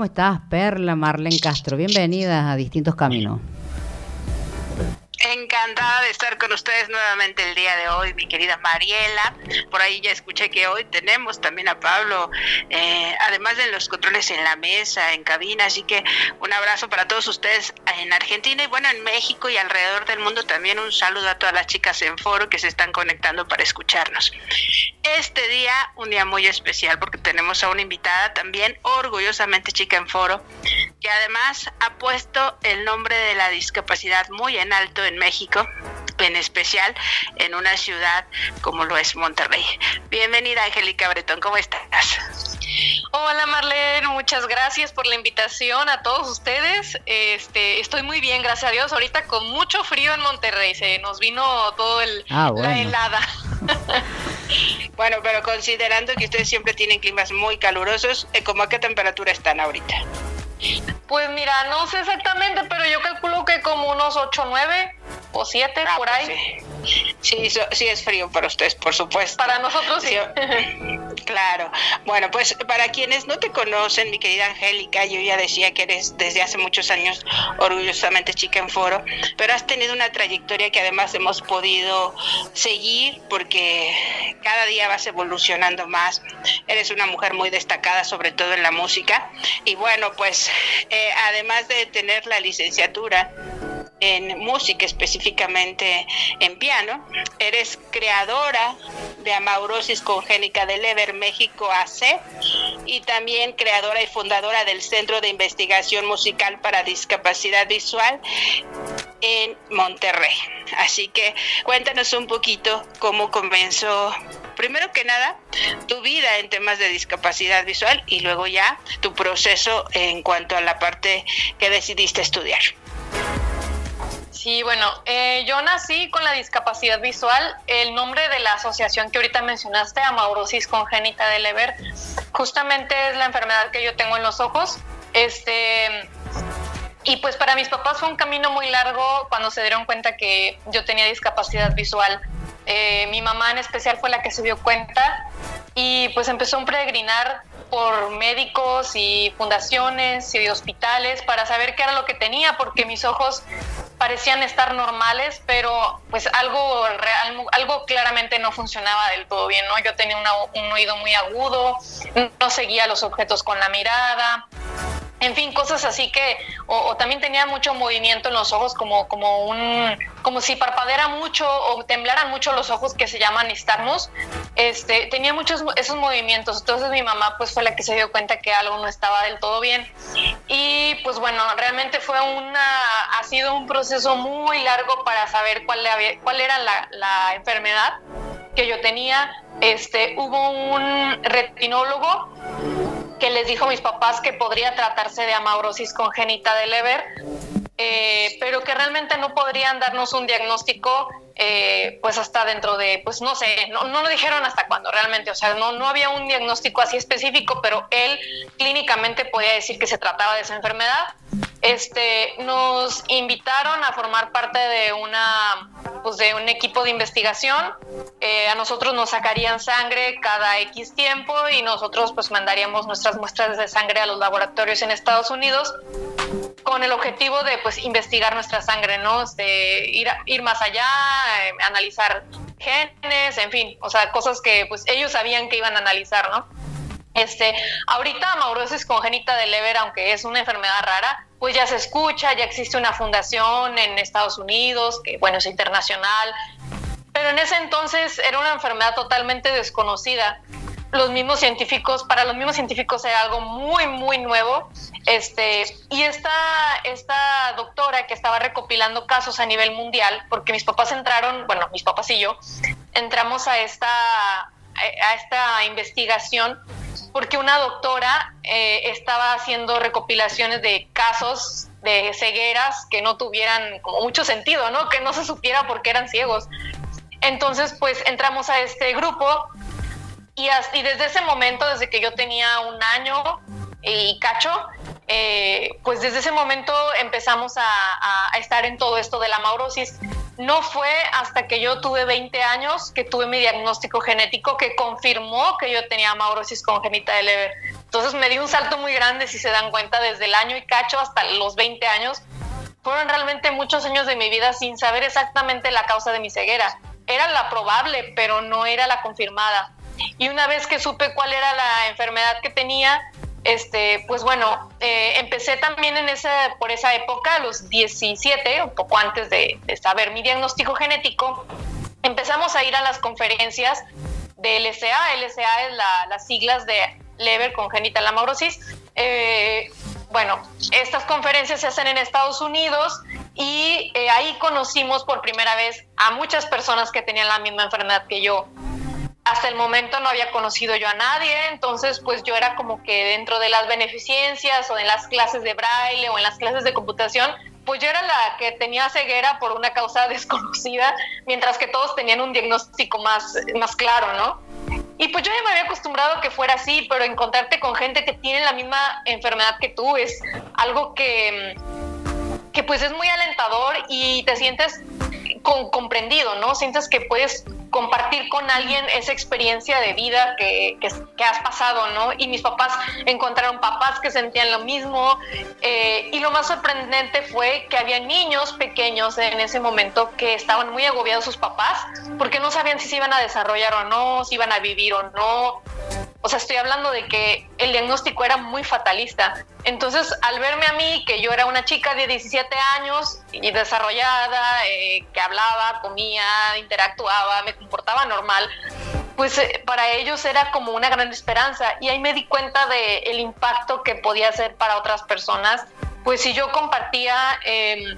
¿Cómo estás, Perla Marlene Castro? Bienvenida a Distintos Caminos. Encantada de estar con ustedes nuevamente el día de hoy, mi querida Mariela. Por ahí ya escuché que hoy tenemos también a Pablo, eh, además de los controles en la mesa, en cabina. Así que un abrazo para todos ustedes en Argentina y bueno, en México y alrededor del mundo también un saludo a todas las chicas en foro que se están conectando para escucharnos. Este día, un día muy especial porque tenemos a una invitada también orgullosamente chica en foro, que además ha puesto el nombre de la discapacidad muy en alto en México, en especial en una ciudad como lo es Monterrey. Bienvenida, Angélica Bretón, ¿cómo estás? Hola Marlene, muchas gracias por la invitación a todos ustedes. Este, estoy muy bien, gracias a Dios. Ahorita con mucho frío en Monterrey, se nos vino todo el Ah, la helada. Bueno, pero considerando que ustedes siempre tienen climas muy calurosos, eh, ¿cómo a qué temperatura están ahorita? Pues mira, no sé exactamente, pero yo calculo que como unos 8, 9 o 7 Ah, por pues ahí. sí. Sí, so- sí es frío para ustedes, por supuesto. Para nosotros sí. Claro. Bueno, pues para quienes no te conocen, mi querida Angélica, yo ya decía que eres desde hace muchos años orgullosamente chica en foro, pero has tenido una trayectoria que además hemos podido seguir porque cada día vas evolucionando más. Eres una mujer muy destacada, sobre todo en la música. Y bueno, pues eh, además de tener la licenciatura, en música, específicamente en piano. Eres creadora de Amaurosis Congénica de Lever México AC y también creadora y fundadora del Centro de Investigación Musical para Discapacidad Visual en Monterrey. Así que cuéntanos un poquito cómo comenzó, primero que nada, tu vida en temas de discapacidad visual y luego ya tu proceso en cuanto a la parte que decidiste estudiar. Sí, bueno, eh, yo nací con la discapacidad visual. El nombre de la asociación que ahorita mencionaste, amaurosis congénita de Leber, justamente es la enfermedad que yo tengo en los ojos. Este, y pues para mis papás fue un camino muy largo cuando se dieron cuenta que yo tenía discapacidad visual. Eh, mi mamá en especial fue la que se dio cuenta y pues empezó un peregrinar por médicos y fundaciones y hospitales para saber qué era lo que tenía, porque mis ojos parecían estar normales, pero pues algo real, algo claramente no funcionaba del todo bien, ¿no? Yo tenía una- un oído muy agudo, no seguía los objetos con la mirada, en fin, cosas así que, o, o también tenía mucho movimiento en los ojos, como, como un, como si parpadeara mucho o temblaran mucho los ojos que se llaman nistagmus. Este, tenía muchos esos movimientos. Entonces mi mamá pues fue la que se dio cuenta que algo no estaba del todo bien. Y pues bueno, realmente fue una, ha sido un proceso muy largo para saber cuál, le había- cuál era la, la enfermedad que yo tenía. Este, hubo un retinólogo que les dijo a mis papás que podría tratarse de amaurosis congénita de Leber, eh, pero que realmente no podrían darnos un diagnóstico eh, pues hasta dentro de, pues no sé, no, no lo dijeron hasta cuándo realmente, o sea, no, no había un diagnóstico así específico, pero él clínicamente podía decir que se trataba de esa enfermedad. Este, nos invitaron a formar parte de una, pues de un equipo de investigación. Eh, a nosotros nos sacarían sangre cada X tiempo y nosotros pues mandaríamos nuestras muestras de sangre a los laboratorios en Estados Unidos con el objetivo de pues investigar nuestra sangre, ¿no? Este, ir, ir más allá, eh, analizar genes, en fin, o sea, cosas que pues ellos sabían que iban a analizar, ¿no? Este, ahorita amaurosis congénita de Leber, aunque es una enfermedad rara, pues ya se escucha, ya existe una fundación en Estados Unidos, que bueno, es internacional, pero en ese entonces era una enfermedad totalmente desconocida. Los mismos científicos, para los mismos científicos era algo muy, muy nuevo. Este, y esta, esta doctora que estaba recopilando casos a nivel mundial, porque mis papás entraron, bueno, mis papás y yo, entramos a esta, a esta investigación porque una doctora eh, estaba haciendo recopilaciones de casos de cegueras que no tuvieran como mucho sentido, ¿no? Que no se supiera por qué eran ciegos. Entonces, pues entramos a este grupo y, desde ese momento, desde que yo tenía un año y cacho, eh, pues desde ese momento empezamos a estar en todo esto de la maurosis. No fue hasta que yo tuve 20 años que tuve mi diagnóstico genético que confirmó que yo tenía maurosis congénita de Leber. Entonces me di un salto muy grande, si se dan cuenta, desde el año y cacho hasta los 20 años. Fueron realmente muchos años de mi vida sin saber exactamente la causa de mi ceguera. Era la probable, pero no era la confirmada. Y una vez que supe cuál era la enfermedad que tenía, este, pues bueno, eh, empecé también en esa, por esa época, a los 17, un poco antes de, saber mi diagnóstico genético, empezamos a ir a las conferencias de LSA. LSA es las siglas de Leber Congenital Amaurosis. Eh, bueno, estas conferencias se hacen en Estados Unidos y eh, ahí conocimos por primera vez a muchas personas que tenían la misma enfermedad que yo hasta el momento no había conocido yo a nadie, entonces pues yo era como que dentro de las beneficencias o en las clases de braille o en las clases de computación, pues yo era la que tenía ceguera por una causa desconocida, mientras que todos tenían un diagnóstico más, más claro, ¿no? Y pues yo ya me había acostumbrado a que fuera así, pero encontrarte con gente que tiene la misma enfermedad que tú es algo que, que pues es muy alentador y te sientes comprendido, ¿no? Sientes que puedes compartir con alguien esa experiencia de vida que, que, has pasado, ¿no? Y mis papás encontraron papás que sentían lo mismo. Eh, y lo más sorprendente fue que había niños pequeños en ese momento que estaban muy agobiados sus papás porque no sabían si se iban a desarrollar o no, si iban a vivir o no. O sea, estoy hablando de que el diagnóstico era muy fatalista. Entonces, al verme a mí, que yo era una chica de 17 años y desarrollada, eh, que hablaba, comía, interactuaba, me comportaba normal, pues eh, para ellos era como una gran esperanza. Y ahí me di cuenta del el impacto que podía ser para otras personas, pues si yo compartía em,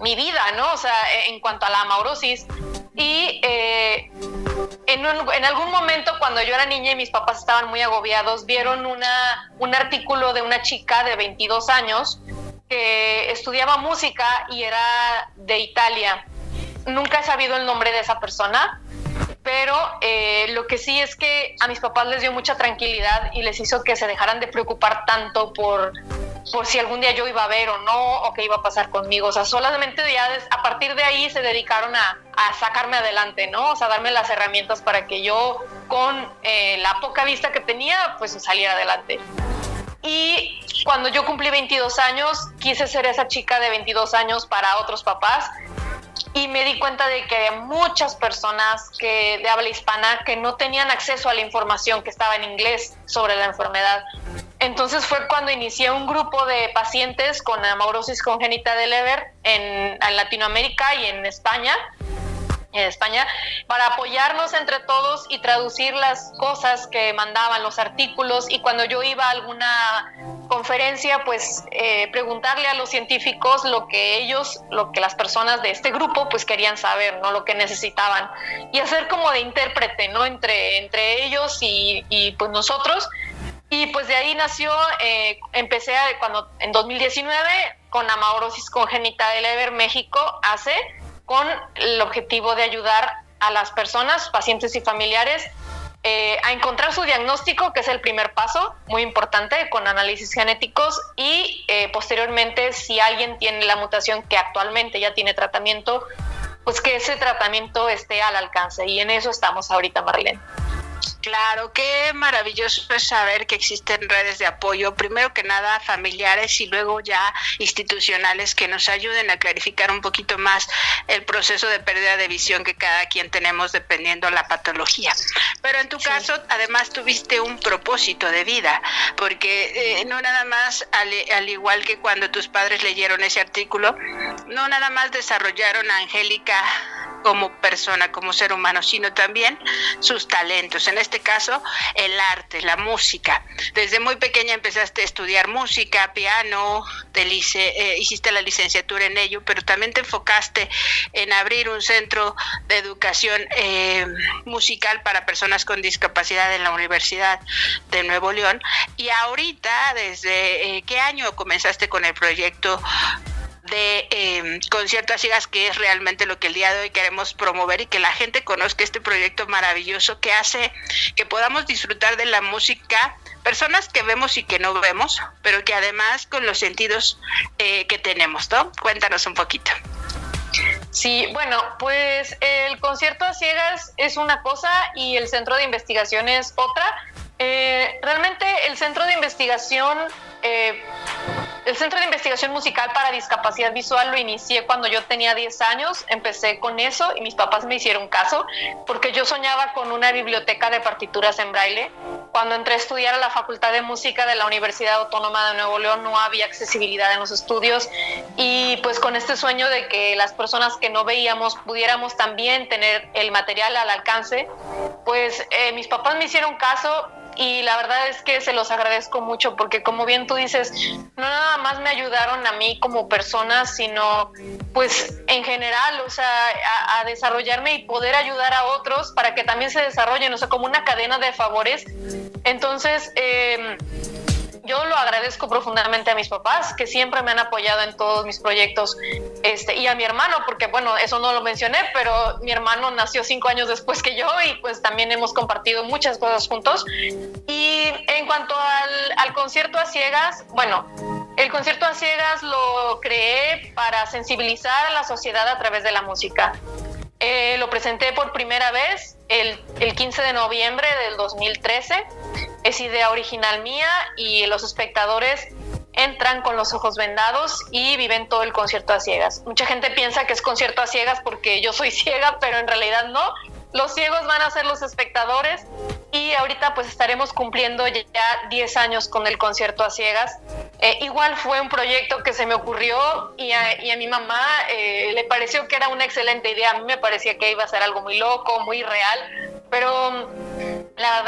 mi vida, ¿no? O sea, en cuanto a la amaurosis. Y eh, en, algún momento cuando yo era niña y mis papás estaban muy agobiados, vieron una, un artículo de una chica de 22 años que estudiaba música y era de Italia. Nunca he sabido el nombre de esa persona, pero eh, lo que sí es que a mis papás les dio mucha tranquilidad y les hizo que se dejaran de preocupar tanto por por si algún día yo iba a ver o no, o qué iba a pasar conmigo. O sea, solamente ya a partir de ahí se dedicaron a, sacarme adelante, ¿no? O sea, darme las herramientas para que yo, con eh, la poca vista que tenía, pues saliera adelante. Y cuando yo cumplí 22 años, quise ser esa chica de 22 años para otros papás y me di cuenta de que había muchas personas que de habla hispana que no tenían acceso a la información que estaba en inglés sobre la enfermedad. Entonces fue cuando inicié un grupo de pacientes con amaurosis congénita de Leber en, en Latinoamérica y en España en España, para apoyarnos entre todos y traducir las cosas que mandaban, los artículos, y cuando yo iba a alguna conferencia, pues eh, preguntarle a los científicos lo que ellos, lo que las personas de este grupo, pues querían saber, ¿no? Lo que necesitaban, y hacer como de intérprete, ¿no? Entre, entre ellos y, y pues nosotros. Y pues de ahí nació, eh, empecé cuando en 2019 con amaurosis congénita de Leber México hace con el objetivo de ayudar a las personas, pacientes y familiares eh, a encontrar su diagnóstico, que es el primer paso, muy importante, con análisis genéticos y eh, posteriormente si alguien tiene la mutación que actualmente ya tiene tratamiento, pues que ese tratamiento esté al alcance y en eso estamos ahorita, Marlene. Claro, qué maravilloso es saber que existen redes de apoyo, primero que nada familiares y luego ya institucionales que nos ayuden a clarificar un poquito más el proceso de pérdida de visión que cada quien tenemos dependiendo la patología. Pero en tu caso, además tuviste un propósito de vida, porque eh, no nada más, al, al igual que cuando tus padres leyeron ese artículo, no nada más desarrollaron a Angélica como persona, como ser humano, sino también sus talentos. En este caso, el arte, la música. Desde muy pequeña empezaste a estudiar música, piano, eh, hiciste la licenciatura en ello, pero también te enfocaste en abrir un centro de educación eh, musical para personas con discapacidad en la Universidad de Nuevo León. Y ahorita, ¿desde eh, qué año comenzaste con el proyecto de eh, conciertos ciegas, que es realmente lo que el día de hoy queremos promover y que la gente conozca este proyecto maravilloso que hace que podamos disfrutar de la música, personas que vemos y que no vemos, pero que además con los sentidos eh, que tenemos, ¿no? Cuéntanos un poquito. Sí, bueno, pues el concierto a ciegas es una cosa y el centro de investigación es otra Eh, realmente el centro de investigación eh, el Centro de Investigación Musical para Discapacidad Visual lo inicié cuando yo tenía 10 años, empecé con eso y mis papás me hicieron caso porque yo soñaba con una biblioteca de partituras en braille. Cuando entré a estudiar a la Facultad de Música de la Universidad Autónoma de Nuevo León no había accesibilidad en los estudios y pues con este sueño de que las personas que no veíamos pudiéramos también tener el material al alcance, pues eh, mis papás me hicieron caso y la verdad es que se los agradezco mucho porque como bien tú dices, no nada más me ayudaron a mí como persona, sino pues en general, o sea, a, desarrollarme y poder ayudar a otros para que también se desarrollen, o sea, como una cadena de favores. Entonces, eh, yo lo agradezco profundamente a mis papás, que siempre me han apoyado en todos mis proyectos, este, y a mi hermano, porque bueno, eso no lo mencioné, pero mi hermano nació cinco años después que yo y pues también hemos compartido muchas cosas juntos. Y en cuanto al, al concierto a ciegas, bueno, el concierto a ciegas lo creé para sensibilizar a la sociedad a través de la música. Eh, lo presenté por primera vez el, el, 15 de noviembre del 2013. Es idea original mía y los espectadores entran con los ojos vendados y viven todo el concierto a ciegas. Mucha gente piensa que es concierto a ciegas porque yo soy ciega, pero en realidad no. Los ciegos van a ser los espectadores y ahorita pues estaremos cumpliendo ya 10 años con el concierto a ciegas. Eh, igual fue un proyecto que se me ocurrió y a, y a mi mamá eh, le pareció que era una excelente idea. A mí me parecía que iba a ser algo muy loco, muy real, pero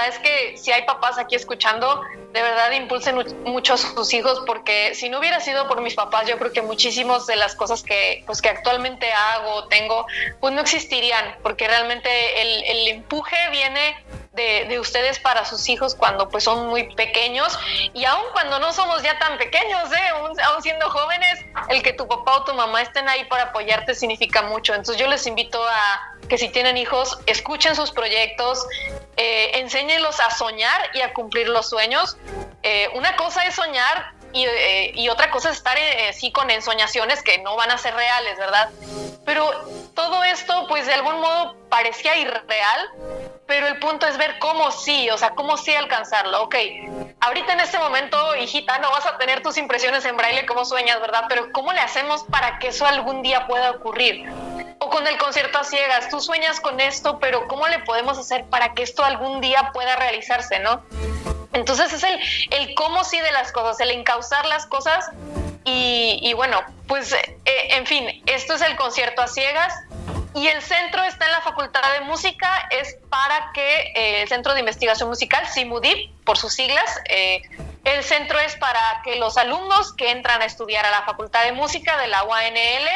es que si hay papás aquí escuchando, de verdad impulsen mucho a sus hijos porque si no hubiera sido por mis papás, yo creo que muchísimas de las cosas que, pues, que actualmente hago, tengo, pues no existirían, porque realmente el, el empuje viene de, ustedes para sus hijos cuando pues son muy pequeños y aun cuando no somos ya tan pequeños, ¿eh? aún, siendo jóvenes, el que tu papá o tu mamá estén ahí para apoyarte significa mucho. Entonces yo les invito a que si tienen hijos, escuchen sus proyectos, eh, enséñenlos a soñar y a cumplir los sueños. Eh, una cosa es soñar y, eh, y, otra cosa es estar así con ensoñaciones que no van a ser reales, ¿verdad? Pero todo esto, pues de algún modo parecía irreal, pero el punto es ver cómo sí, o sea, cómo sí alcanzarlo. Ok, ahorita en este momento, hijita, no vas a tener tus impresiones en braille como sueñas, ¿verdad? Pero ¿cómo le hacemos para que eso algún día pueda ocurrir? O con el concierto a ciegas, tú sueñas con esto, pero ¿cómo le podemos hacer para que esto algún día pueda realizarse, no? Entonces es el, el cómo sí de las cosas, el encauzar las cosas y, bueno, pues eh, en fin, esto es el concierto a ciegas y el centro está en la Facultad de Música, es para que eh, el Centro de Investigación Musical, CIMUDIP, por sus siglas, eh, el centro es para que los alumnos que entran a estudiar a la Facultad de Música de la UANL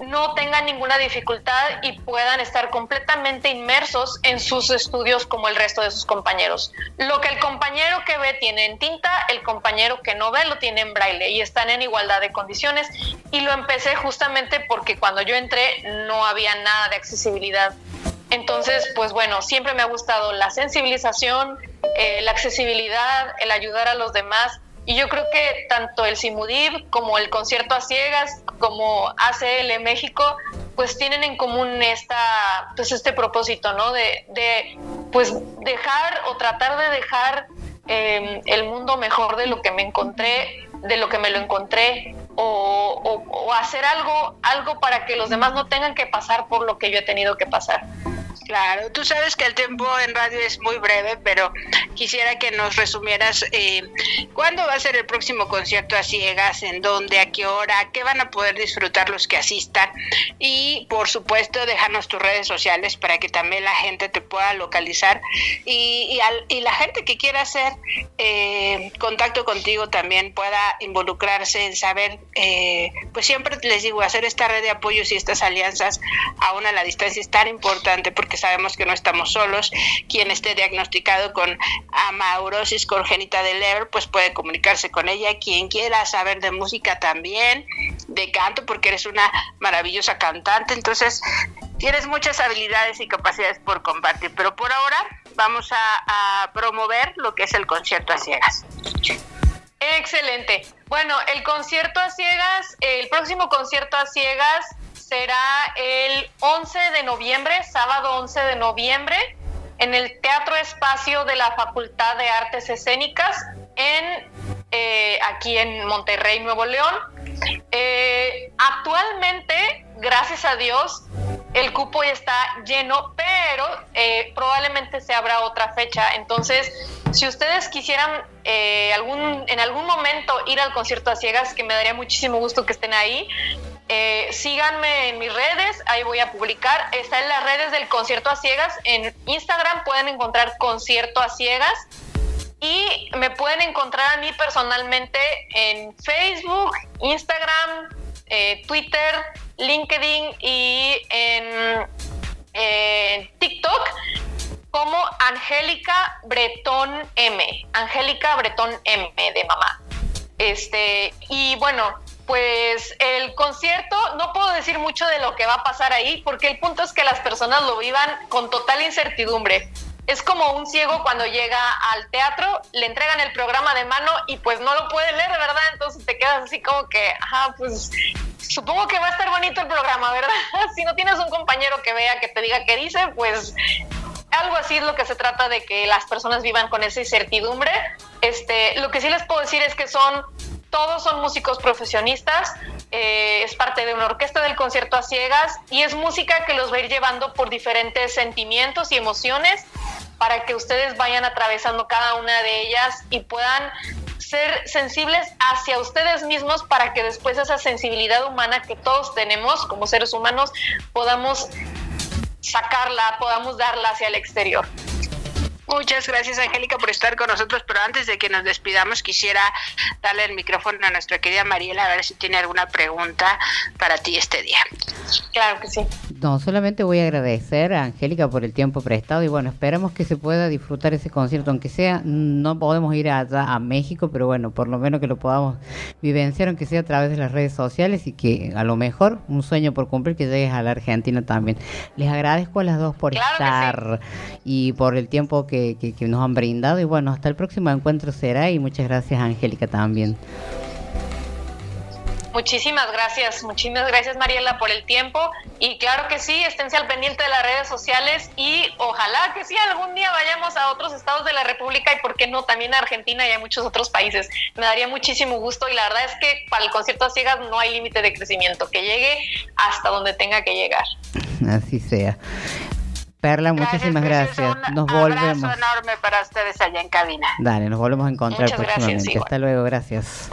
no tengan ninguna dificultad y puedan estar completamente inmersos en sus estudios como el resto de sus compañeros. Lo que el compañero que ve tiene en tinta, el compañero que no ve lo tiene en braille y están en igualdad de condiciones. Y lo empecé justamente porque cuando yo entré no había nada de accesibilidad. Entonces, pues bueno, siempre me ha gustado la sensibilización, eh, la accesibilidad, el ayudar a los demás y yo creo que tanto el Simudib como el concierto a ciegas, como ACL México, pues tienen en común esta, pues este propósito, ¿no? De, de pues dejar o tratar de dejar em, el mundo mejor de lo que me encontré, de lo que me lo encontré, o, o hacer algo, algo para que los demás no tengan que pasar por lo que yo he tenido que pasar. Claro, tú sabes que el tiempo en radio es muy breve, pero quisiera que nos resumieras eh, cuándo va a ser el próximo concierto a ciegas, en dónde, a qué hora, qué van a poder disfrutar los que asistan y por supuesto dejarnos tus redes sociales para que también la gente te pueda localizar y, y, la gente que quiera hacer eh, contacto contigo también pueda involucrarse en saber, eh, pues siempre les digo, hacer esta red de apoyos y estas alianzas aún a la distancia es tan importante porque sabemos que no estamos solos. Quien esté diagnosticado con amaurosis congénita del Leber, pues puede comunicarse con ella. Quien quiera saber de música también, de canto, porque eres una maravillosa cantante. Entonces, tienes muchas habilidades y capacidades por compartir. Pero por ahora vamos a promover lo que es el concierto a ciegas. Excelente. Bueno, el concierto a ciegas, el próximo concierto a ciegas será el 11 de noviembre, sábado 11 de noviembre, en el Teatro Espacio de la Facultad de Artes Escénicas en eh, aquí en Monterrey, Nuevo León. Eh, actualmente, gracias a Dios, el cupo ya está lleno, pero eh, probablemente se abra otra fecha. Entonces, si ustedes quisieran algún, en algún momento ir al concierto a ciegas, que me daría muchísimo gusto que estén ahí, síganme en mis redes, ahí voy a publicar. Está en las redes del concierto a ciegas. En Instagram pueden encontrar concierto a ciegas. Y me pueden encontrar a mí personalmente en Facebook, Instagram, eh, Twitter, LinkedIn y en, TikTok como Angélica Bretón M. Angélica Bretón M de mamá. Este, y bueno, pues el concierto, no puedo decir mucho de lo que va a pasar ahí, porque el punto es que las personas lo vivan con total incertidumbre es como un ciego cuando llega al teatro, le entregan el programa de mano y pues no lo puede leer, ¿verdad? Entonces te quedas así como que, ajá, pues supongo que va a estar bonito el programa, ¿verdad? si no tienes un compañero que vea, que te diga qué dice, pues algo así es lo que se trata de que las personas vivan con esa incertidumbre. Este, lo que sí les puedo decir es que son todos son músicos profesionistas, eh, es parte de una orquesta del concierto a ciegas y es música que los va a ir llevando por diferentes sentimientos y emociones para que ustedes vayan atravesando cada una de ellas y puedan ser sensibles hacia ustedes mismos para que después esa sensibilidad humana que todos tenemos como seres humanos podamos sacarla, podamos darla hacia el exterior. Muchas gracias, Angélica, por estar con nosotros. Pero antes de que nos despidamos, quisiera darle el micrófono a nuestra querida Mariela a ver si tiene alguna pregunta para ti este día. Claro que sí. No, solamente voy a agradecer a Angélica por el tiempo prestado y bueno, esperamos que se pueda disfrutar ese concierto, aunque sea, no podemos ir allá a México, pero bueno, por lo menos que lo podamos vivenciar, aunque sea a través de las redes sociales y que a lo mejor un sueño por cumplir que llegues a la Argentina también. Les agradezco a las dos por estar y por el tiempo que que, nos han brindado. Y bueno, hasta el próximo encuentro será y muchas gracias Angélica también. Muchísimas gracias, muchísimas gracias Mariela por el tiempo y claro que sí, esténse al pendiente de las redes sociales y ojalá que sí algún día vayamos a otros estados de la República y por qué no también a Argentina y a muchos otros países. Me daría muchísimo gusto y la verdad es que para el concierto a ciegas no hay límite de crecimiento, que llegue hasta donde tenga que llegar. Así sea. Perla, muchísimas gracias. Nos volvemos. Un abrazo enorme para ustedes allá en cabina. Dale, nos volvemos a encontrar próximamente. Hasta luego, gracias.